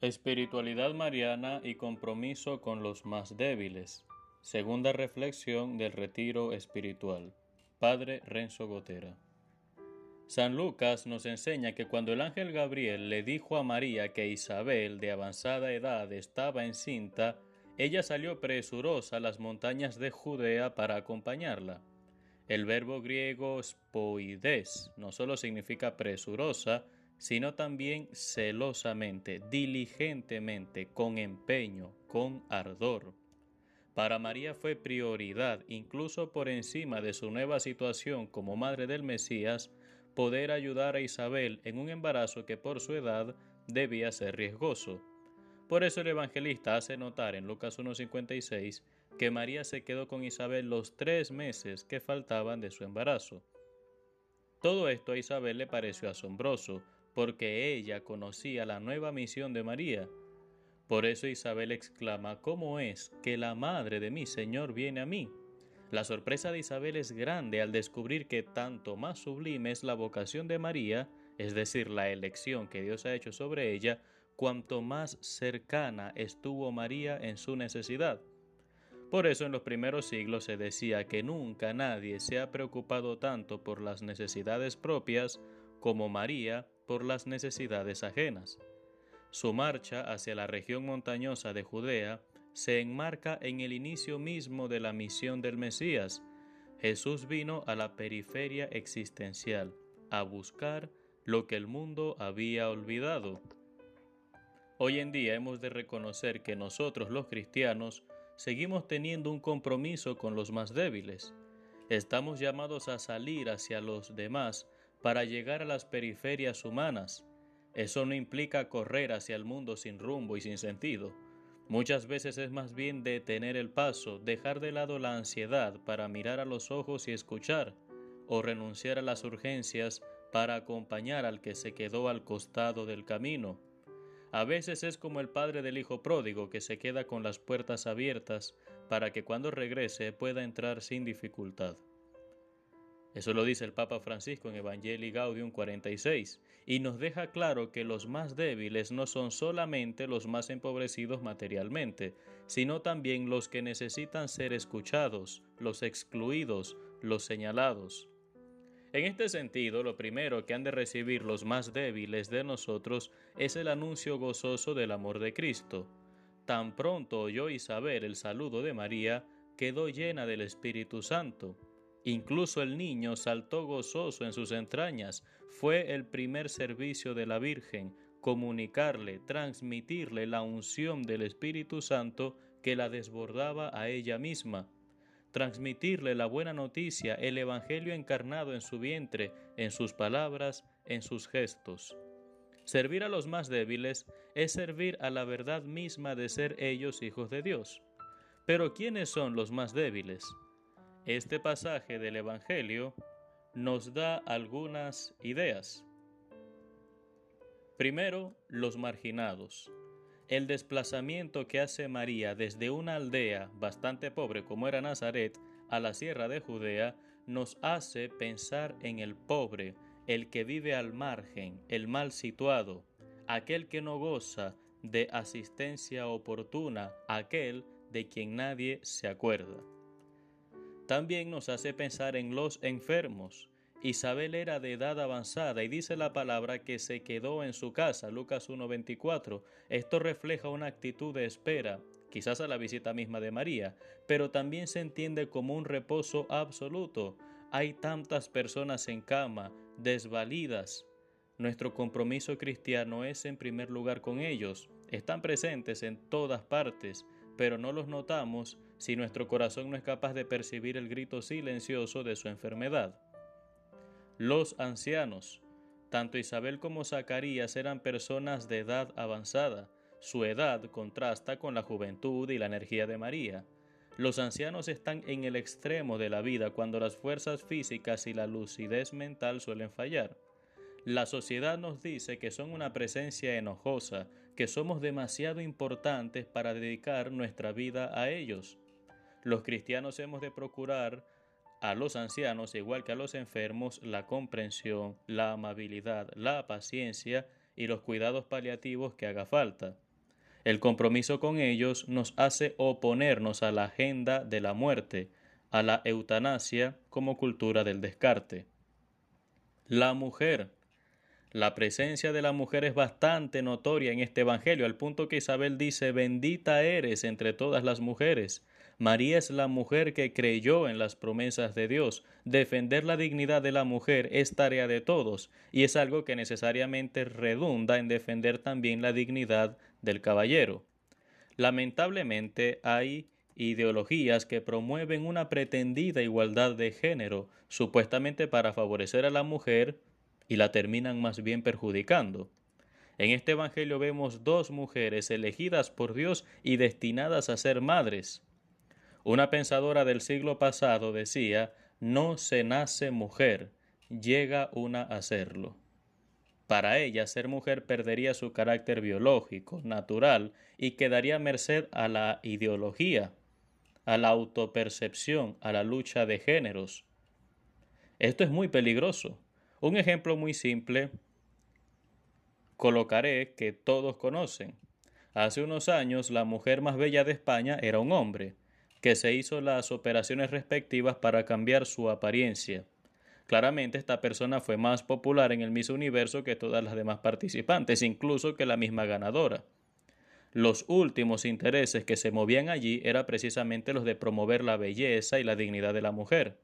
Espiritualidad mariana y compromiso con los más débiles. Segunda reflexión del retiro espiritual. Padre Renzo Gotera. San Lucas nos enseña que cuando el ángel Gabriel le dijo a María que Isabel, de avanzada edad, estaba encinta, ella salió presurosa a las montañas de Judea para acompañarla. El verbo griego spoides no solo significa presurosa, sino también celosamente, diligentemente, con empeño, con ardor. Para María fue prioridad, incluso por encima de su nueva situación como madre del Mesías, poder ayudar a Isabel en un embarazo que por su edad debía ser riesgoso. Por eso el evangelista hace notar en Lucas 1.56 que María se quedó con Isabel los tres meses que faltaban de su embarazo. Todo esto a Isabel le pareció asombroso, porque ella conocía la nueva misión de María. Por eso Isabel exclama, ¿cómo es que la madre de mi Señor viene a mí? La sorpresa de Isabel es grande al descubrir que tanto más sublime es la vocación de María, es decir, la elección que Dios ha hecho sobre ella, cuanto más cercana estuvo María en su necesidad. Por eso en los primeros siglos se decía que nunca nadie se ha preocupado tanto por las necesidades propias como María por las necesidades ajenas. Su marcha hacia la región montañosa de Judea se enmarca en el inicio mismo de la misión del Mesías. Jesús vino a la periferia existencial, a buscar lo que el mundo había olvidado. Hoy en día hemos de reconocer que nosotros los cristianos seguimos teniendo un compromiso con los más débiles. Estamos llamados a salir hacia los demás para llegar a las periferias humanas. Eso no implica correr hacia el mundo sin rumbo y sin sentido. Muchas veces es más bien detener el paso, dejar de lado la ansiedad para mirar a los ojos y escuchar, o renunciar a las urgencias para acompañar al que se quedó al costado del camino. A veces es como el padre del hijo pródigo que se queda con las puertas abiertas para que cuando regrese pueda entrar sin dificultad. Eso lo dice el Papa Francisco en Evangelii Gaudium 46, y nos deja claro que los más débiles no son solamente los más empobrecidos materialmente, sino también los que necesitan ser escuchados, los excluidos, los señalados. En este sentido, lo primero que han de recibir los más débiles de nosotros es el anuncio gozoso del amor de Cristo. Tan pronto oyó Isabel el saludo de María, quedó llena del Espíritu Santo Incluso el niño saltó gozoso en sus entrañas. Fue el primer servicio de la Virgen, comunicarle, transmitirle la unción del Espíritu Santo que la desbordaba a ella misma, transmitirle la buena noticia, el Evangelio encarnado en su vientre, en sus palabras, en sus gestos. Servir a los más débiles es servir a la verdad misma de ser ellos hijos de Dios. Pero ¿quiénes son los más débiles? Este pasaje del Evangelio nos da algunas ideas. Primero, los marginados. El desplazamiento que hace María desde una aldea bastante pobre como era Nazaret a la sierra de Judea nos hace pensar en el pobre, el que vive al margen, el mal situado, aquel que no goza de asistencia oportuna, aquel de quien nadie se acuerda. También nos hace pensar en los enfermos. Isabel era de edad avanzada y dice la palabra que se quedó en su casa, Lucas 1.24. Esto refleja una actitud de espera, quizás a la visita misma de María, pero también se entiende como un reposo absoluto. Hay tantas personas en cama, desvalidas. Nuestro compromiso cristiano es en primer lugar con ellos. Están presentes en todas partes, pero no los notamos si nuestro corazón no es capaz de percibir el grito silencioso de su enfermedad. Los ancianos, tanto Isabel como Zacarías eran personas de edad avanzada. Su edad contrasta con la juventud y la energía de María. Los ancianos están en el extremo de la vida cuando las fuerzas físicas y la lucidez mental suelen fallar. La sociedad nos dice que son una presencia enojosa, que somos demasiado importantes para dedicar nuestra vida a ellos. Los cristianos hemos de procurar a los ancianos, igual que a los enfermos, la comprensión, la amabilidad, la paciencia y los cuidados paliativos que haga falta. El compromiso con ellos nos hace oponernos a la agenda de la muerte, a la eutanasia como cultura del descarte. La mujer. La presencia de la mujer es bastante notoria en este Evangelio, al punto que Isabel dice, bendita eres entre todas las mujeres. María es la mujer que creyó en las promesas de Dios. Defender la dignidad de la mujer es tarea de todos, y es algo que necesariamente redunda en defender también la dignidad del caballero. Lamentablemente hay ideologías que promueven una pretendida igualdad de género, supuestamente para favorecer a la mujer, y la terminan más bien perjudicando. En este Evangelio vemos dos mujeres elegidas por Dios y destinadas a ser madres. Una pensadora del siglo pasado decía, no se nace mujer, llega una a serlo. Para ella, ser mujer perdería su carácter biológico, natural, y quedaría merced a la ideología, a la autopercepción, a la lucha de géneros. Esto es muy peligroso. Un ejemplo muy simple colocaré que todos conocen. Hace unos años la mujer más bella de España era un hombre, que se hizo las operaciones respectivas para cambiar su apariencia. Claramente esta persona fue más popular en el Miss Universo que todas las demás participantes, incluso que la misma ganadora los últimos intereses que se movían allí eran precisamente los de promover la belleza y la dignidad de la mujer.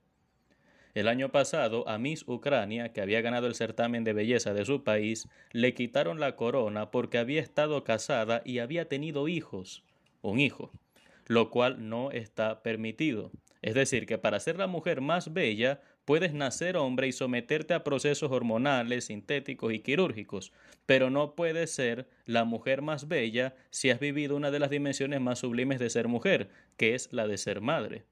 El año pasado, a Miss Ucrania, que había ganado el certamen de belleza de su país, le quitaron la corona porque había estado casada y había tenido hijos, un hijo, lo cual no está permitido. Es decir, que para ser la mujer más bella Puedes nacer hombre y someterte a procesos hormonales, sintéticos y quirúrgicos, pero no puedes ser la mujer más bella si has vivido una de las dimensiones más sublimes de ser mujer, que es la de ser madre.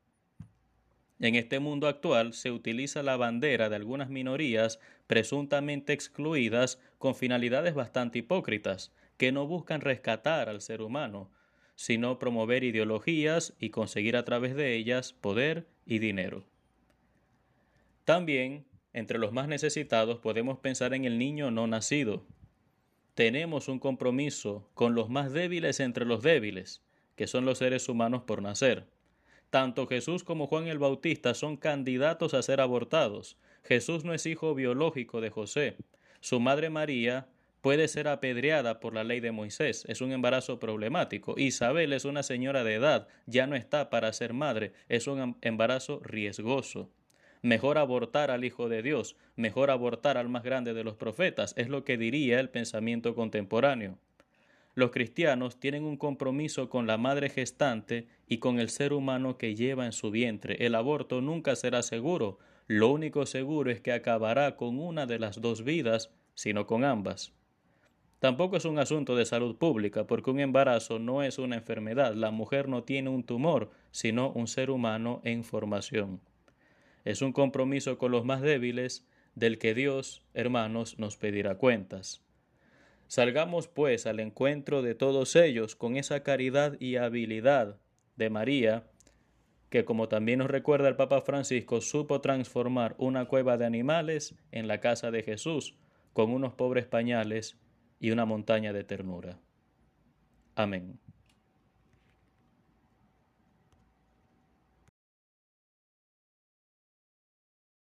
En este mundo actual se utiliza la bandera de algunas minorías presuntamente excluidas con finalidades bastante hipócritas, que no buscan rescatar al ser humano, sino promover ideologías y conseguir a través de ellas poder y dinero. También, entre los más necesitados, podemos pensar en el niño no nacido. Tenemos un compromiso con los más débiles entre los débiles, que son los seres humanos por nacer. Tanto Jesús como Juan el Bautista son candidatos a ser abortados. Jesús no es hijo biológico de José. Su madre María puede ser apedreada por la ley de Moisés. Es un embarazo problemático. Isabel es una señora de edad, ya no está para ser madre. Es un embarazo riesgoso. Mejor abortar al Hijo de Dios, mejor abortar al más grande de los profetas, es lo que diría el pensamiento contemporáneo. Los cristianos tienen un compromiso con la madre gestante y con el ser humano que lleva en su vientre. El aborto nunca será seguro. Lo único seguro es que acabará con una de las dos vidas, sino con ambas. Tampoco es un asunto de salud pública, porque un embarazo no es una enfermedad. La mujer no tiene un tumor, sino un ser humano en formación. Es un compromiso con los más débiles del que Dios, hermanos, nos pedirá cuentas. Salgamos pues al encuentro de todos ellos con esa caridad y habilidad de María, que como también nos recuerda el Papa Francisco, supo transformar una cueva de animales en la casa de Jesús, con unos pobres pañales y una montaña de ternura. Amén.